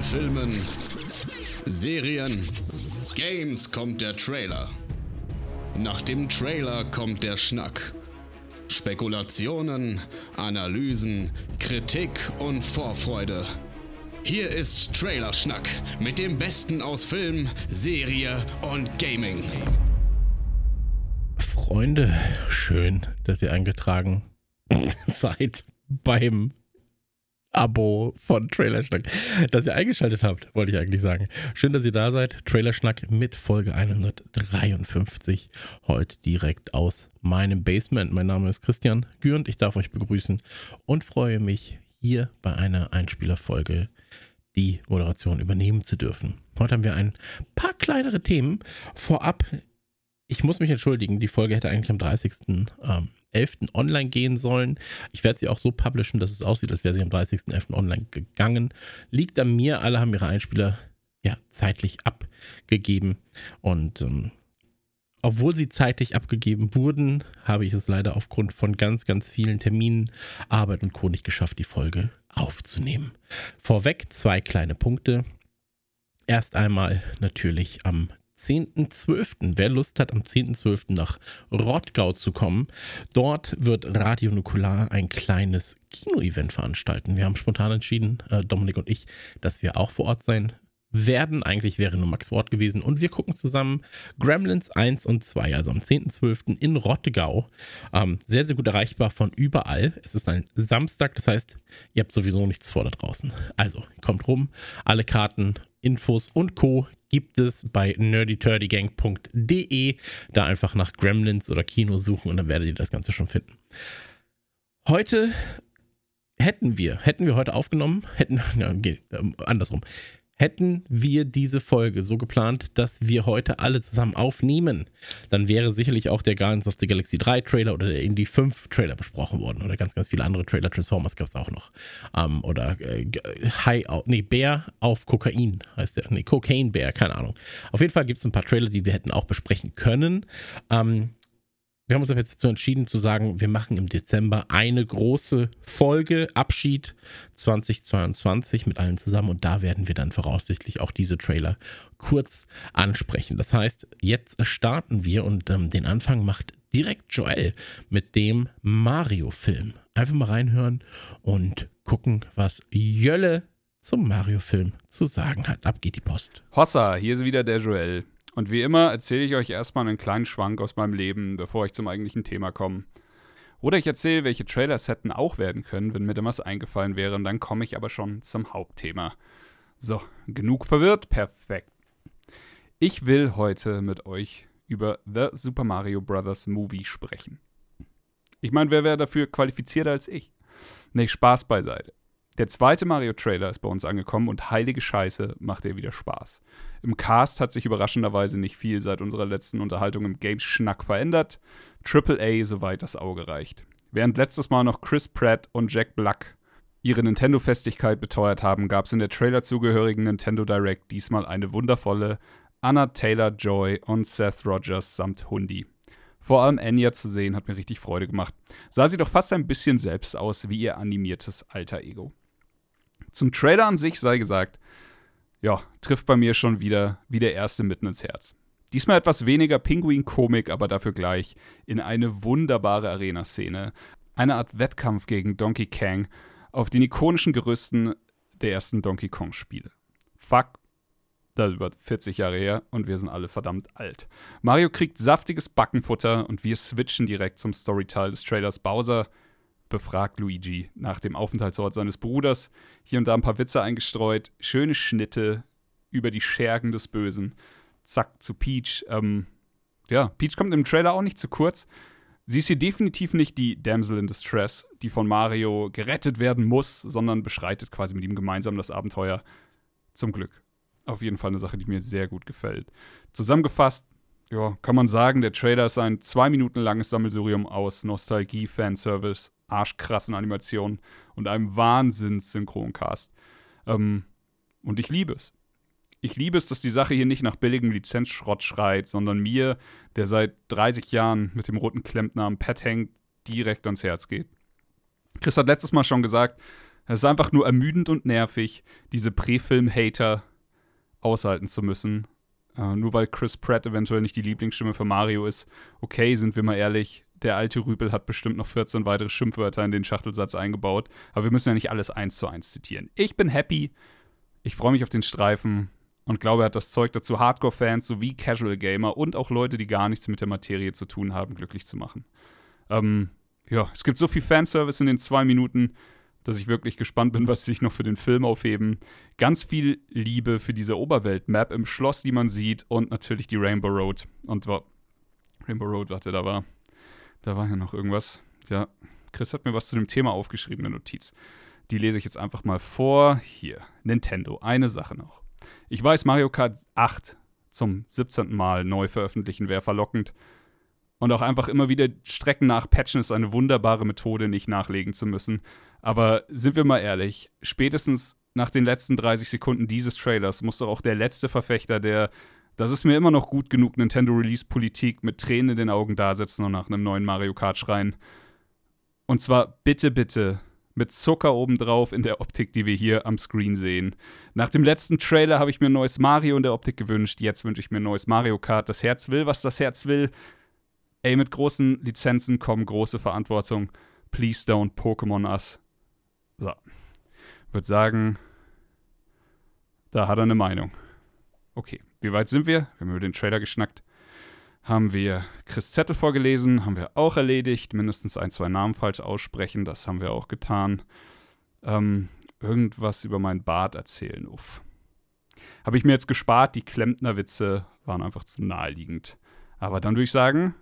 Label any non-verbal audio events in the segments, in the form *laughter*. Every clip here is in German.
Von Filmen, Serien, Games kommt der Trailer. Nach dem Trailer kommt der Schnack. Spekulationen, Analysen, Kritik und Vorfreude. Hier ist Trailerschnack mit dem Besten aus Film, Serie und Gaming. Freunde, schön, dass ihr eingetragen *laughs* seid beim Abo von Trailerschnack, dass ihr eingeschaltet habt, wollte ich eigentlich sagen. Schön, dass ihr da seid. Trailerschnack mit Folge 153. Heute direkt aus meinem Basement. Mein Name ist Christian Gürnt. Ich darf euch begrüßen und freue mich, hier bei einer Einspielerfolge die Moderation übernehmen zu dürfen. Heute haben wir ein paar kleinere Themen. Vorab, ich muss mich entschuldigen, die Folge hätte eigentlich am 30. Ähm, 11. online gehen sollen. Ich werde sie auch so publishen, dass es aussieht, als wäre sie am 30.11. online gegangen. Liegt an mir, alle haben ihre Einspieler ja zeitlich abgegeben und ähm, obwohl sie zeitig abgegeben wurden, habe ich es leider aufgrund von ganz, ganz vielen Terminen, Arbeit und Co. nicht geschafft, die Folge aufzunehmen. Vorweg zwei kleine Punkte. Erst einmal natürlich am 10.12. Wer Lust hat, am 10.12. nach Rottgau zu kommen, dort wird Radio Nukular ein kleines Kino-Event veranstalten. Wir haben spontan entschieden, äh, Dominik und ich, dass wir auch vor Ort sein werden. Eigentlich wäre nur Max Wort gewesen. Und wir gucken zusammen Gremlins 1 und 2, also am 10.12. in Rottgau. Ähm, sehr, sehr gut erreichbar von überall. Es ist ein Samstag, das heißt, ihr habt sowieso nichts vor da draußen. Also, kommt rum. Alle Karten, Infos und Co gibt es bei nerdyturdygang.de. Da einfach nach Gremlins oder Kino suchen und dann werdet ihr das Ganze schon finden. Heute hätten wir, hätten wir heute aufgenommen, hätten, *laughs* ja, geht, ähm, andersrum, Hätten wir diese Folge so geplant, dass wir heute alle zusammen aufnehmen, dann wäre sicherlich auch der Guardians of the Galaxy 3 Trailer oder der Indie 5 Trailer besprochen worden oder ganz, ganz viele andere Trailer. Transformers gab es auch noch. Ähm, oder äh, High, nee, Bär auf Kokain heißt der. Nee, Cocaine Bär, keine Ahnung. Auf jeden Fall gibt es ein paar Trailer, die wir hätten auch besprechen können. Ähm, wir haben uns jetzt dazu entschieden zu sagen, wir machen im Dezember eine große Folge, Abschied 2022 mit allen zusammen und da werden wir dann voraussichtlich auch diese Trailer kurz ansprechen. Das heißt, jetzt starten wir und ähm, den Anfang macht direkt Joel mit dem Mario-Film. Einfach mal reinhören und gucken, was Jölle zum Mario-Film zu sagen hat. Ab geht die Post. Hossa, hier ist wieder der Joel. Und wie immer erzähle ich euch erstmal einen kleinen Schwank aus meinem Leben, bevor ich zum eigentlichen Thema komme. Oder ich erzähle, welche Trailers hätten auch werden können, wenn mir da was eingefallen wäre, und dann komme ich aber schon zum Hauptthema. So, genug verwirrt? Perfekt. Ich will heute mit euch über The Super Mario Bros. Movie sprechen. Ich meine, wer wäre dafür qualifizierter als ich? Nee, Spaß beiseite. Der zweite Mario-Trailer ist bei uns angekommen und heilige Scheiße macht er wieder Spaß. Im Cast hat sich überraschenderweise nicht viel seit unserer letzten Unterhaltung im Games-Schnack verändert. Triple A, soweit das Auge reicht. Während letztes Mal noch Chris Pratt und Jack Black ihre Nintendo-Festigkeit beteuert haben, gab es in der Trailer zugehörigen Nintendo Direct diesmal eine wundervolle Anna Taylor-Joy und Seth Rogers samt Hundi. Vor allem Anya zu sehen, hat mir richtig Freude gemacht. Sah sie doch fast ein bisschen selbst aus wie ihr animiertes Alter Ego. Zum Trailer an sich sei gesagt, ja, trifft bei mir schon wieder wie der erste mitten ins Herz. Diesmal etwas weniger Pinguin-Komik, aber dafür gleich in eine wunderbare Arena-Szene. Eine Art Wettkampf gegen Donkey Kong auf den ikonischen Gerüsten der ersten Donkey Kong-Spiele. Fuck, das ist über 40 Jahre her und wir sind alle verdammt alt. Mario kriegt saftiges Backenfutter und wir switchen direkt zum Storyteil des Trailers Bowser befragt Luigi nach dem Aufenthaltsort seines Bruders. Hier und da ein paar Witze eingestreut, schöne Schnitte über die Schergen des Bösen. Zack, zu Peach. Ähm, ja, Peach kommt im Trailer auch nicht zu kurz. Sie ist hier definitiv nicht die Damsel in Distress, die von Mario gerettet werden muss, sondern beschreitet quasi mit ihm gemeinsam das Abenteuer. Zum Glück. Auf jeden Fall eine Sache, die mir sehr gut gefällt. Zusammengefasst, ja, kann man sagen, der Trailer ist ein zwei Minuten langes Sammelsurium aus Nostalgie, Fanservice arschkrassen Animationen und einem Wahnsinns-Synchroncast. Ähm, und ich liebe es. Ich liebe es, dass die Sache hier nicht nach billigem Lizenzschrott schreit, sondern mir, der seit 30 Jahren mit dem roten Klempner am Pad hängt, direkt ans Herz geht. Chris hat letztes Mal schon gesagt, Es ist einfach nur ermüdend und nervig, diese Präfilm-Hater aushalten zu müssen. Äh, nur weil Chris Pratt eventuell nicht die Lieblingsstimme für Mario ist. Okay, sind wir mal ehrlich, der alte Rüpel hat bestimmt noch 14 weitere Schimpfwörter in den Schachtelsatz eingebaut. Aber wir müssen ja nicht alles eins zu eins zitieren. Ich bin happy. Ich freue mich auf den Streifen und glaube, er hat das Zeug dazu, Hardcore-Fans sowie Casual-Gamer und auch Leute, die gar nichts mit der Materie zu tun haben, glücklich zu machen. Ähm, ja, es gibt so viel Fanservice in den zwei Minuten, dass ich wirklich gespannt bin, was sie sich noch für den Film aufheben. Ganz viel Liebe für diese Oberwelt-Map im Schloss, die man sieht und natürlich die Rainbow Road. Und Rainbow Road, warte, da war, da war ja noch irgendwas. Ja, Chris hat mir was zu dem Thema aufgeschrieben, eine Notiz. Die lese ich jetzt einfach mal vor. Hier, Nintendo, eine Sache noch. Ich weiß, Mario Kart 8 zum 17. Mal neu veröffentlichen wäre verlockend. Und auch einfach immer wieder Strecken nachpatchen ist eine wunderbare Methode, nicht nachlegen zu müssen. Aber sind wir mal ehrlich, spätestens nach den letzten 30 Sekunden dieses Trailers muss doch auch der letzte Verfechter der das ist mir immer noch gut genug Nintendo Release Politik mit Tränen in den Augen dasitzen und nach einem neuen Mario Kart schreien. Und zwar bitte, bitte mit Zucker obendrauf in der Optik, die wir hier am Screen sehen. Nach dem letzten Trailer habe ich mir ein neues Mario in der Optik gewünscht. Jetzt wünsche ich mir ein neues Mario Kart. Das Herz will, was das Herz will. Ey, mit großen Lizenzen kommen große Verantwortung. Please don't Pokémon us. So. Würde sagen, da hat er eine Meinung. Okay, wie weit sind wir? Wir haben über den Trailer geschnackt. Haben wir Chris Zettel vorgelesen, haben wir auch erledigt. Mindestens ein, zwei Namen falsch aussprechen, das haben wir auch getan. Ähm, irgendwas über mein Bart erzählen, uff. Habe ich mir jetzt gespart, die Klempner-Witze waren einfach zu naheliegend. Aber dann würde ich sagen,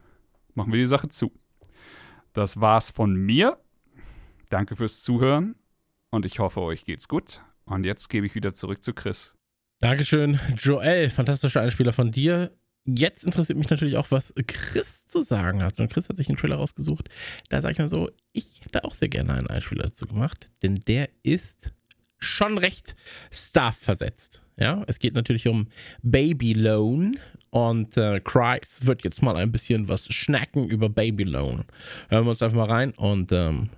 machen wir die Sache zu. Das war's von mir. Danke fürs Zuhören und ich hoffe, euch geht's gut. Und jetzt gebe ich wieder zurück zu Chris. Dankeschön, Joel. Fantastischer Einspieler von dir. Jetzt interessiert mich natürlich auch, was Chris zu sagen hat. Und Chris hat sich einen Trailer rausgesucht. Da sage ich mal so, ich hätte auch sehr gerne einen Einspieler dazu gemacht, denn der ist schon recht starversetzt. Ja, es geht natürlich um Baby Loan und äh, Christ wird jetzt mal ein bisschen was schnacken über Baby Loan. Hören wir uns einfach mal rein und ähm,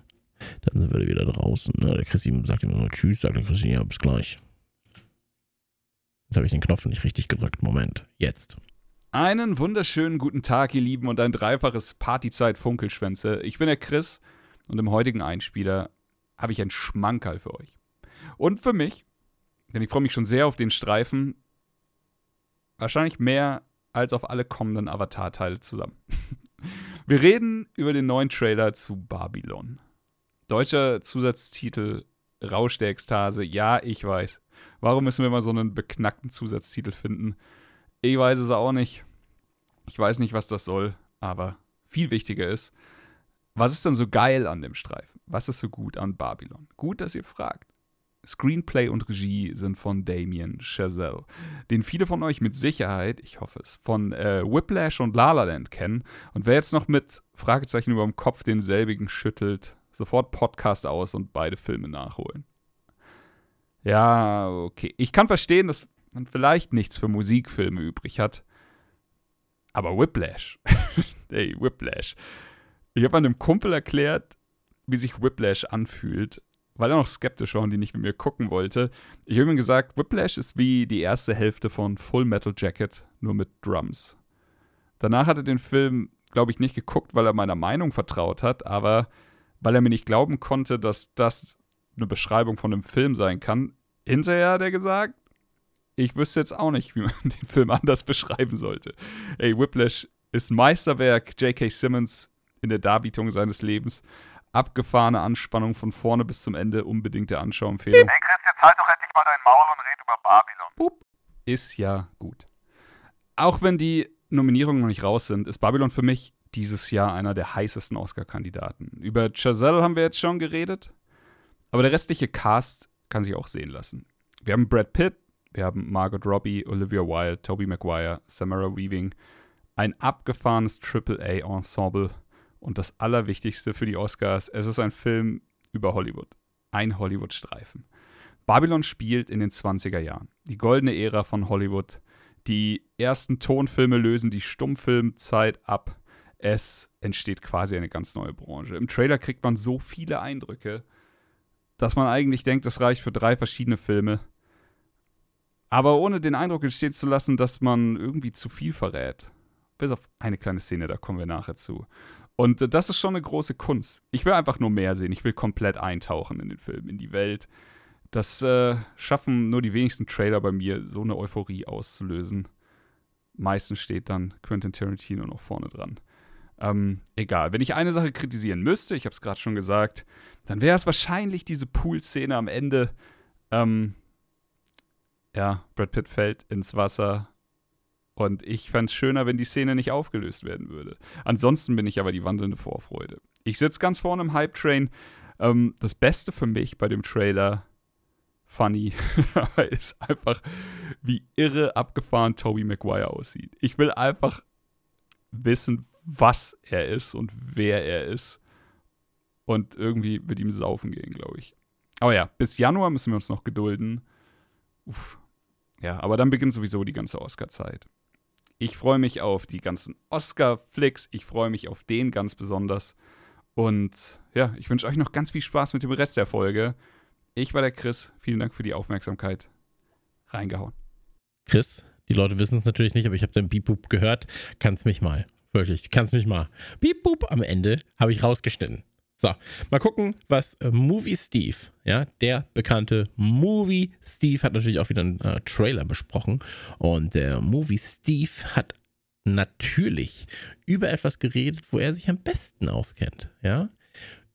dann sind wir wieder draußen. Ne? Der Christi sagt immer nur Tschüss, sagt der Christi, ja, bis gleich. Jetzt habe ich den Knopf nicht richtig gedrückt. Moment, jetzt. Einen wunderschönen guten Tag, ihr Lieben, und ein dreifaches Partyzeit-Funkelschwänze. Ich bin der Chris und im heutigen Einspieler habe ich ein Schmankerl für euch. Und für mich, denn ich freue mich schon sehr auf den Streifen. Wahrscheinlich mehr als auf alle kommenden Avatar-Teile zusammen. *laughs* Wir reden über den neuen Trailer zu Babylon. Deutscher Zusatztitel Rausch der Ekstase. Ja, ich weiß. Warum müssen wir mal so einen beknackten Zusatztitel finden? Ich weiß es auch nicht. Ich weiß nicht, was das soll, aber viel wichtiger ist, was ist denn so geil an dem Streifen? Was ist so gut an Babylon? Gut, dass ihr fragt. Screenplay und Regie sind von Damien Chazelle, den viele von euch mit Sicherheit, ich hoffe es, von äh, Whiplash und La La Land kennen. Und wer jetzt noch mit Fragezeichen über dem Kopf denselbigen schüttelt, sofort Podcast aus und beide Filme nachholen. Ja, okay. Ich kann verstehen, dass man vielleicht nichts für Musikfilme übrig hat. Aber Whiplash. *laughs* Ey, Whiplash. Ich habe einem Kumpel erklärt, wie sich Whiplash anfühlt weil er noch skeptisch war und die nicht mit mir gucken wollte. Ich habe ihm gesagt, Whiplash ist wie die erste Hälfte von Full Metal Jacket, nur mit Drums. Danach hat er den Film, glaube ich, nicht geguckt, weil er meiner Meinung vertraut hat, aber weil er mir nicht glauben konnte, dass das eine Beschreibung von einem Film sein kann. Hinterher hat er gesagt, ich wüsste jetzt auch nicht, wie man *laughs* den Film anders beschreiben sollte. Ey, Whiplash ist Meisterwerk J.K. Simmons in der Darbietung seines Lebens abgefahrene Anspannung von vorne bis zum Ende. Unbedingte Anschauempfehlung. Hey Chris, jetzt halt doch endlich mal dein Maul und red über Babylon. Pup. Ist ja gut. Auch wenn die Nominierungen noch nicht raus sind, ist Babylon für mich dieses Jahr einer der heißesten Oscar-Kandidaten. Über Chazelle haben wir jetzt schon geredet, aber der restliche Cast kann sich auch sehen lassen. Wir haben Brad Pitt, wir haben Margot Robbie, Olivia Wilde, Tobey Maguire, Samara Weaving. Ein abgefahrenes Triple-A-Ensemble und das Allerwichtigste für die Oscars, es ist ein Film über Hollywood. Ein Hollywood-Streifen. Babylon spielt in den 20er Jahren. Die goldene Ära von Hollywood. Die ersten Tonfilme lösen die Stummfilmzeit ab. Es entsteht quasi eine ganz neue Branche. Im Trailer kriegt man so viele Eindrücke, dass man eigentlich denkt, das reicht für drei verschiedene Filme. Aber ohne den Eindruck entstehen zu lassen, dass man irgendwie zu viel verrät. Bis auf eine kleine Szene, da kommen wir nachher zu. Und äh, das ist schon eine große Kunst. Ich will einfach nur mehr sehen. Ich will komplett eintauchen in den Film, in die Welt. Das äh, schaffen nur die wenigsten Trailer bei mir, so eine Euphorie auszulösen. Meistens steht dann Quentin Tarantino noch vorne dran. Ähm, egal, wenn ich eine Sache kritisieren müsste, ich habe es gerade schon gesagt, dann wäre es wahrscheinlich diese Pool-Szene am Ende. Ähm, ja, Brad Pitt fällt ins Wasser, und ich fände es schöner, wenn die Szene nicht aufgelöst werden würde. Ansonsten bin ich aber die wandelnde Vorfreude. Ich sitze ganz vorne im Hype-Train. Ähm, das Beste für mich bei dem Trailer, funny, *laughs* ist einfach, wie irre abgefahren Toby Maguire aussieht. Ich will einfach wissen, was er ist und wer er ist. Und irgendwie mit ihm saufen gehen, glaube ich. Aber ja, bis Januar müssen wir uns noch gedulden. Uff. Ja, aber dann beginnt sowieso die ganze Oscar-Zeit. Ich freue mich auf die ganzen Oscar-Flicks. Ich freue mich auf den ganz besonders. Und ja, ich wünsche euch noch ganz viel Spaß mit dem Rest der Folge. Ich war der Chris. Vielen Dank für die Aufmerksamkeit. Reingehauen. Chris, die Leute wissen es natürlich nicht, aber ich habe dein Beep-Boop gehört. Kannst mich mal. Wirklich, kannst mich mal. Beep-Boop am Ende habe ich rausgeschnitten. So, mal gucken, was äh, Movie Steve, ja, der bekannte Movie Steve hat natürlich auch wieder einen äh, Trailer besprochen und der Movie Steve hat natürlich über etwas geredet, wo er sich am besten auskennt, ja,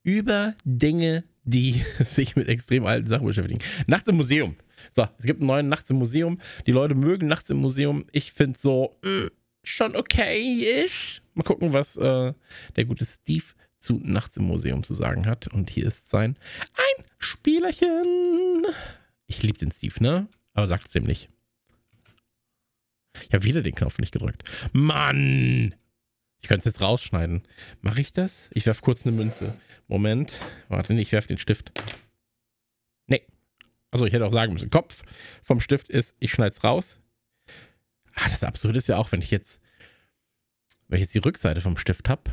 über Dinge, die *laughs* sich mit extrem alten Sachen beschäftigen. Nachts im Museum. So, es gibt einen neuen Nachts im Museum. Die Leute mögen Nachts im Museum. Ich finde so mh, schon okay-ish. Mal gucken, was äh, der gute Steve zu Nachts im Museum zu sagen hat. Und hier ist sein Einspielerchen. Ich liebe den Steve, ne? Aber sagt es ihm nicht. Ich habe wieder den Knopf nicht gedrückt. Mann! Ich könnte es jetzt rausschneiden. Mache ich das? Ich werfe kurz eine Münze. Moment. Warte, ich werfe den Stift. Nee. Also ich hätte auch sagen müssen, Kopf vom Stift ist, ich schneide es raus. Ah, das Absurde ist ja auch, wenn ich jetzt, wenn ich jetzt die Rückseite vom Stift habe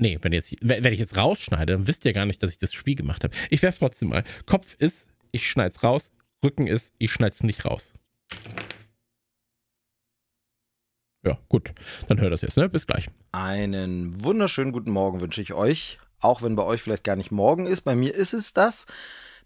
Nee, wenn, jetzt, wenn ich jetzt rausschneide, dann wisst ihr gar nicht, dass ich das Spiel gemacht habe. Ich werfe trotzdem mal. Kopf ist, ich schneide es raus. Rücken ist, ich schneide es nicht raus. Ja, gut. Dann hört das jetzt, ne? Bis gleich. Einen wunderschönen guten Morgen wünsche ich euch. Auch wenn bei euch vielleicht gar nicht morgen ist. Bei mir ist es das.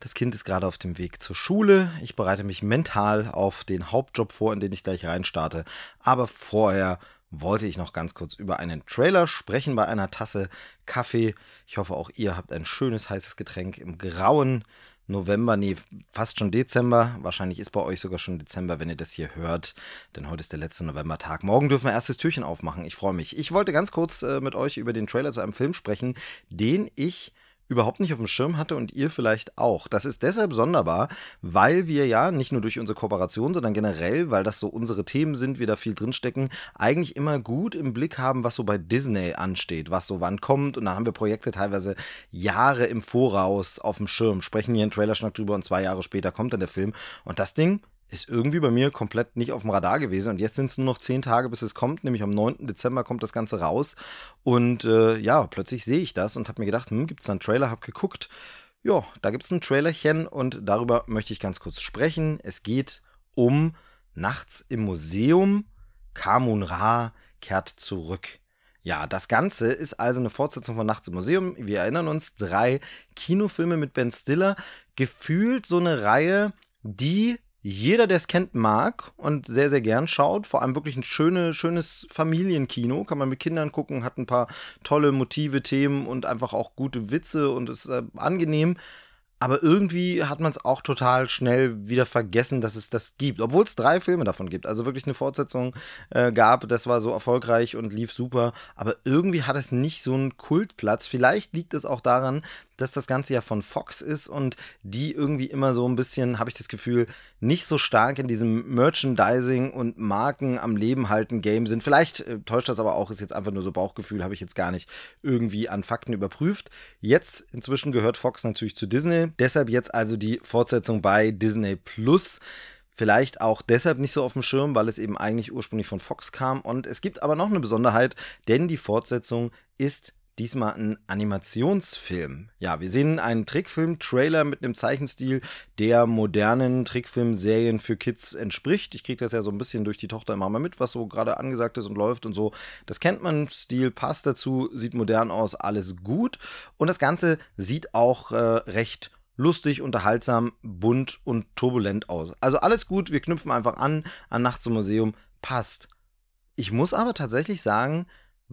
Das Kind ist gerade auf dem Weg zur Schule. Ich bereite mich mental auf den Hauptjob vor, in den ich gleich reinstarte. Aber vorher wollte ich noch ganz kurz über einen Trailer sprechen bei einer Tasse Kaffee. Ich hoffe, auch ihr habt ein schönes heißes Getränk im grauen November, nee, fast schon Dezember. Wahrscheinlich ist bei euch sogar schon Dezember, wenn ihr das hier hört, denn heute ist der letzte Novembertag. Morgen dürfen wir erstes Türchen aufmachen. Ich freue mich. Ich wollte ganz kurz äh, mit euch über den Trailer zu einem Film sprechen, den ich überhaupt nicht auf dem Schirm hatte und ihr vielleicht auch. Das ist deshalb sonderbar, weil wir ja nicht nur durch unsere Kooperation, sondern generell, weil das so unsere Themen sind, wir da viel drinstecken, eigentlich immer gut im Blick haben, was so bei Disney ansteht, was so wann kommt. Und da haben wir Projekte teilweise Jahre im Voraus auf dem Schirm, sprechen hier einen Trailerschnack drüber und zwei Jahre später kommt dann der Film. Und das Ding ist irgendwie bei mir komplett nicht auf dem Radar gewesen. Und jetzt sind es nur noch zehn Tage, bis es kommt. Nämlich am 9. Dezember kommt das Ganze raus. Und äh, ja, plötzlich sehe ich das und habe mir gedacht, hm, gibt es da einen Trailer? Habe geguckt. Ja, da gibt es ein Trailerchen und darüber möchte ich ganz kurz sprechen. Es geht um Nachts im Museum. Kamun Ra kehrt zurück. Ja, das Ganze ist also eine Fortsetzung von Nachts im Museum. Wir erinnern uns, drei Kinofilme mit Ben Stiller. Gefühlt so eine Reihe, die jeder, der es kennt, mag und sehr, sehr gern schaut. Vor allem wirklich ein schöne, schönes Familienkino. Kann man mit Kindern gucken, hat ein paar tolle Motive, Themen und einfach auch gute Witze und ist äh, angenehm. Aber irgendwie hat man es auch total schnell wieder vergessen, dass es das gibt. Obwohl es drei Filme davon gibt. Also wirklich eine Fortsetzung äh, gab. Das war so erfolgreich und lief super. Aber irgendwie hat es nicht so einen Kultplatz. Vielleicht liegt es auch daran, dass das Ganze ja von Fox ist und die irgendwie immer so ein bisschen, habe ich das Gefühl, nicht so stark in diesem Merchandising und Marken am Leben halten Game sind. Vielleicht äh, täuscht das aber auch, ist jetzt einfach nur so Bauchgefühl, habe ich jetzt gar nicht irgendwie an Fakten überprüft. Jetzt inzwischen gehört Fox natürlich zu Disney. Deshalb jetzt also die Fortsetzung bei Disney Plus. Vielleicht auch deshalb nicht so auf dem Schirm, weil es eben eigentlich ursprünglich von Fox kam. Und es gibt aber noch eine Besonderheit, denn die Fortsetzung ist diesmal ein Animationsfilm. Ja, wir sehen einen Trickfilm-Trailer mit einem Zeichenstil, der modernen Trickfilmserien für Kids entspricht. Ich kriege das ja so ein bisschen durch die Tochter immer mal mit, was so gerade angesagt ist und läuft und so. Das kennt man, Stil passt dazu, sieht modern aus, alles gut. Und das Ganze sieht auch äh, recht lustig, unterhaltsam, bunt und turbulent aus. Also alles gut, wir knüpfen einfach an, an Nachts im Museum, passt. Ich muss aber tatsächlich sagen,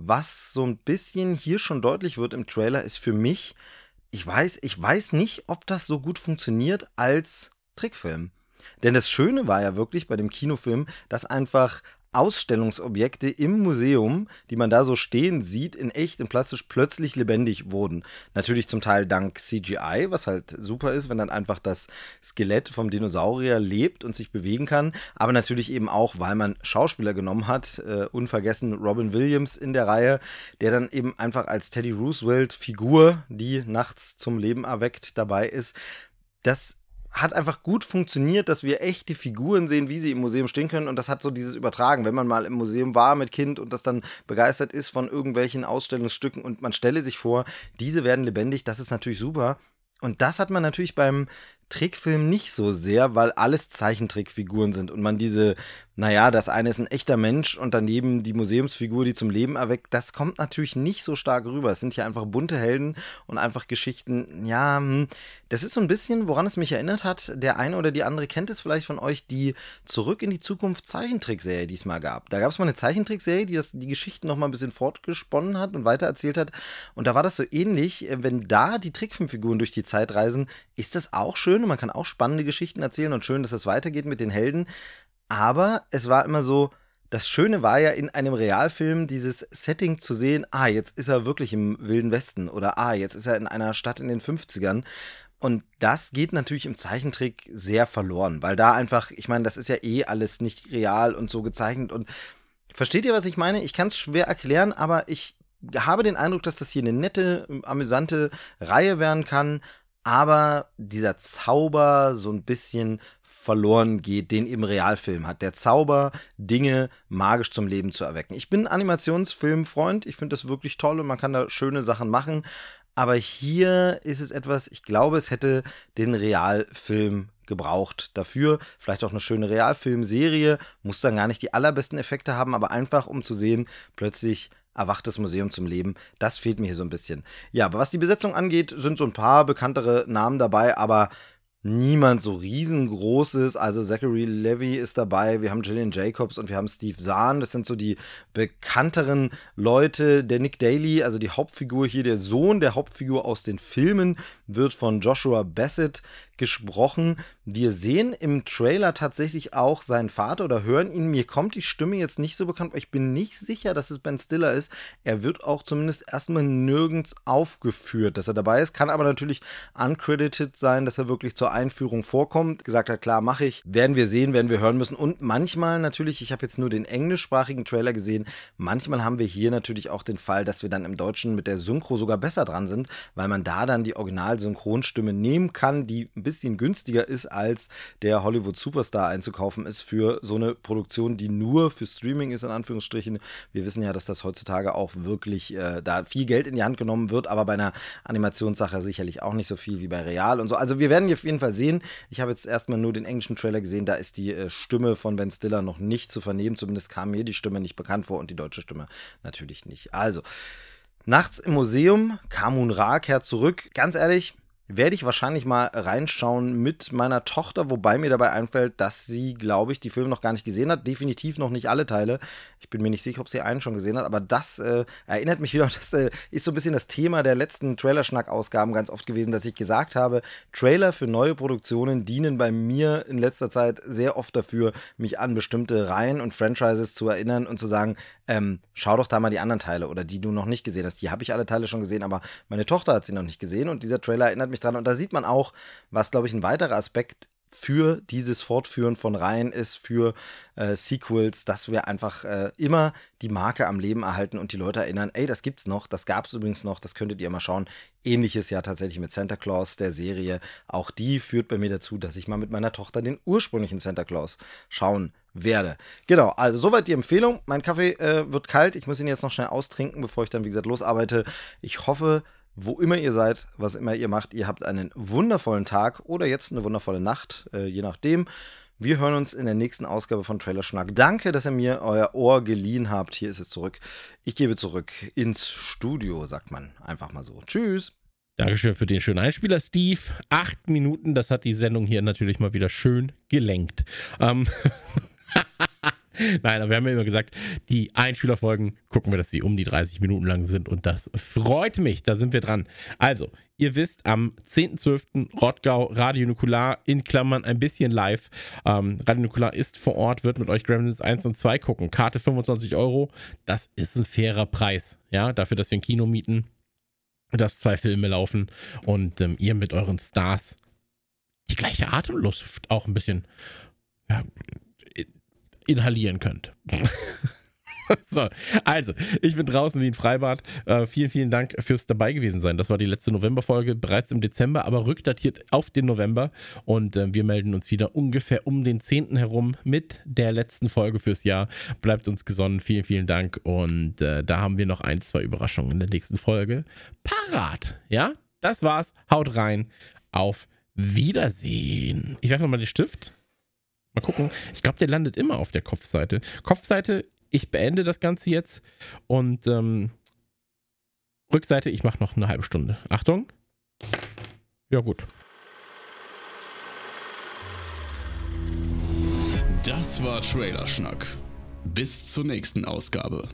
was so ein bisschen hier schon deutlich wird im Trailer, ist für mich, ich weiß, ich weiß nicht, ob das so gut funktioniert als Trickfilm. Denn das Schöne war ja wirklich bei dem Kinofilm, dass einfach Ausstellungsobjekte im Museum, die man da so stehen sieht, in echt, in plastisch plötzlich lebendig wurden. Natürlich zum Teil dank CGI, was halt super ist, wenn dann einfach das Skelett vom Dinosaurier lebt und sich bewegen kann, aber natürlich eben auch, weil man Schauspieler genommen hat, äh, unvergessen Robin Williams in der Reihe, der dann eben einfach als Teddy Roosevelt Figur, die nachts zum Leben erweckt dabei ist. Das hat einfach gut funktioniert, dass wir echte Figuren sehen, wie sie im Museum stehen können. Und das hat so dieses Übertragen, wenn man mal im Museum war mit Kind und das dann begeistert ist von irgendwelchen Ausstellungsstücken und man stelle sich vor, diese werden lebendig, das ist natürlich super. Und das hat man natürlich beim Trickfilm nicht so sehr, weil alles Zeichentrickfiguren sind und man diese, naja, das eine ist ein echter Mensch und daneben die Museumsfigur, die zum Leben erweckt, das kommt natürlich nicht so stark rüber. Es sind ja einfach bunte Helden und einfach Geschichten, ja, hm, das ist so ein bisschen, woran es mich erinnert hat, der eine oder die andere kennt es vielleicht von euch, die Zurück in die Zukunft Zeichentrickserie diesmal gab. Da gab es mal eine Zeichentrickserie, die das, die Geschichten noch mal ein bisschen fortgesponnen hat und weitererzählt hat und da war das so ähnlich, wenn da die Trickfilmfiguren durch die Zeit reisen, ist das auch schön schön und man kann auch spannende Geschichten erzählen und schön, dass es weitergeht mit den Helden. Aber es war immer so, das Schöne war ja in einem Realfilm dieses Setting zu sehen, ah, jetzt ist er wirklich im Wilden Westen oder ah, jetzt ist er in einer Stadt in den 50ern. Und das geht natürlich im Zeichentrick sehr verloren, weil da einfach, ich meine, das ist ja eh alles nicht real und so gezeichnet. Und versteht ihr, was ich meine? Ich kann es schwer erklären, aber ich habe den Eindruck, dass das hier eine nette, amüsante Reihe werden kann, aber dieser Zauber so ein bisschen verloren geht, den eben Realfilm hat. Der Zauber, Dinge magisch zum Leben zu erwecken. Ich bin Animationsfilmfreund, ich finde das wirklich toll und man kann da schöne Sachen machen. Aber hier ist es etwas, ich glaube, es hätte den Realfilm gebraucht dafür. Vielleicht auch eine schöne Realfilmserie, muss dann gar nicht die allerbesten Effekte haben, aber einfach um zu sehen, plötzlich erwacht das Museum zum Leben. Das fehlt mir hier so ein bisschen. Ja, aber was die Besetzung angeht, sind so ein paar bekanntere Namen dabei, aber niemand so riesengroßes. Also Zachary Levy ist dabei, wir haben Gillian Jacobs und wir haben Steve Zahn. Das sind so die bekannteren Leute. Der Nick Daly, also die Hauptfigur hier, der Sohn der Hauptfigur aus den Filmen, wird von Joshua Bassett gesprochen. Wir sehen im Trailer tatsächlich auch seinen Vater oder hören ihn. Mir kommt die Stimme jetzt nicht so bekannt, ich bin nicht sicher, dass es Ben Stiller ist. Er wird auch zumindest erstmal nirgends aufgeführt, dass er dabei ist. Kann aber natürlich uncredited sein, dass er wirklich zur Einführung vorkommt. Gesagt hat, klar, mache ich. Werden wir sehen, werden wir hören müssen. Und manchmal natürlich, ich habe jetzt nur den englischsprachigen Trailer gesehen, manchmal haben wir hier natürlich auch den Fall, dass wir dann im Deutschen mit der Synchro sogar besser dran sind, weil man da dann die Original-Synchronstimme nehmen kann, die ein bisschen günstiger ist, als der Hollywood Superstar einzukaufen ist für so eine Produktion, die nur für Streaming ist, in Anführungsstrichen. Wir wissen ja, dass das heutzutage auch wirklich äh, da viel Geld in die Hand genommen wird, aber bei einer Animationssache sicherlich auch nicht so viel wie bei Real und so. Also wir werden hier auf jeden Fall sehen. Ich habe jetzt erstmal nur den englischen Trailer gesehen, da ist die äh, Stimme von Ben Stiller noch nicht zu vernehmen. Zumindest kam mir die Stimme nicht bekannt vor und die deutsche Stimme natürlich nicht. Also, Nachts im Museum, Kamun Ra kehrt zurück. Ganz ehrlich, werde ich wahrscheinlich mal reinschauen mit meiner Tochter, wobei mir dabei einfällt, dass sie, glaube ich, die Filme noch gar nicht gesehen hat. Definitiv noch nicht alle Teile. Ich bin mir nicht sicher, ob sie einen schon gesehen hat, aber das äh, erinnert mich wieder, *laughs* das äh, ist so ein bisschen das Thema der letzten Trailerschnack-Ausgaben ganz oft gewesen, dass ich gesagt habe, Trailer für neue Produktionen dienen bei mir in letzter Zeit sehr oft dafür, mich an bestimmte Reihen und Franchises zu erinnern und zu sagen, ähm, schau doch da mal die anderen Teile oder die du noch nicht gesehen hast. Die habe ich alle Teile schon gesehen, aber meine Tochter hat sie noch nicht gesehen und dieser Trailer erinnert mich dran. Und da sieht man auch, was, glaube ich, ein weiterer Aspekt für dieses Fortführen von Reihen ist, für äh, Sequels, dass wir einfach äh, immer die Marke am Leben erhalten und die Leute erinnern, ey, das gibt's noch, das gab's übrigens noch, das könntet ihr mal schauen. Ähnliches ja tatsächlich mit Santa Claus, der Serie. Auch die führt bei mir dazu, dass ich mal mit meiner Tochter den ursprünglichen Santa Claus schauen werde. Genau, also soweit die Empfehlung. Mein Kaffee äh, wird kalt, ich muss ihn jetzt noch schnell austrinken, bevor ich dann, wie gesagt, losarbeite. Ich hoffe, wo immer ihr seid, was immer ihr macht, ihr habt einen wundervollen Tag oder jetzt eine wundervolle Nacht, äh, je nachdem. Wir hören uns in der nächsten Ausgabe von Trailer Schnack. Danke, dass ihr mir euer Ohr geliehen habt. Hier ist es zurück. Ich gebe zurück ins Studio, sagt man einfach mal so. Tschüss. Dankeschön für den schönen Einspieler, Steve. Acht Minuten, das hat die Sendung hier natürlich mal wieder schön gelenkt. Ähm *laughs* *laughs* Nein, aber wir haben ja immer gesagt, die Einspielerfolgen gucken wir, dass sie um die 30 Minuten lang sind und das freut mich, da sind wir dran. Also, ihr wisst, am 10.12. Rottgau Radio Nukular in Klammern ein bisschen live. Ähm, Radio Nukular ist vor Ort, wird mit euch Gremlins 1 und 2 gucken. Karte 25 Euro, das ist ein fairer Preis, ja, dafür, dass wir ein Kino mieten, dass zwei Filme laufen und ähm, ihr mit euren Stars die gleiche Atemluft auch ein bisschen ja, inhalieren könnt. *laughs* so, also, ich bin draußen wie ein Freibad. Äh, vielen, vielen Dank fürs dabei gewesen sein. Das war die letzte Novemberfolge, bereits im Dezember, aber rückdatiert auf den November. Und äh, wir melden uns wieder ungefähr um den 10. herum mit der letzten Folge fürs Jahr. Bleibt uns gesonnen. Vielen, vielen Dank. Und äh, da haben wir noch ein, zwei Überraschungen in der nächsten Folge. Parat. Ja, das war's. Haut rein. Auf Wiedersehen. Ich werfe mal den Stift. Mal gucken. Ich glaube, der landet immer auf der Kopfseite. Kopfseite, ich beende das Ganze jetzt. Und ähm, Rückseite, ich mache noch eine halbe Stunde. Achtung. Ja, gut. Das war Trailerschnack. Bis zur nächsten Ausgabe.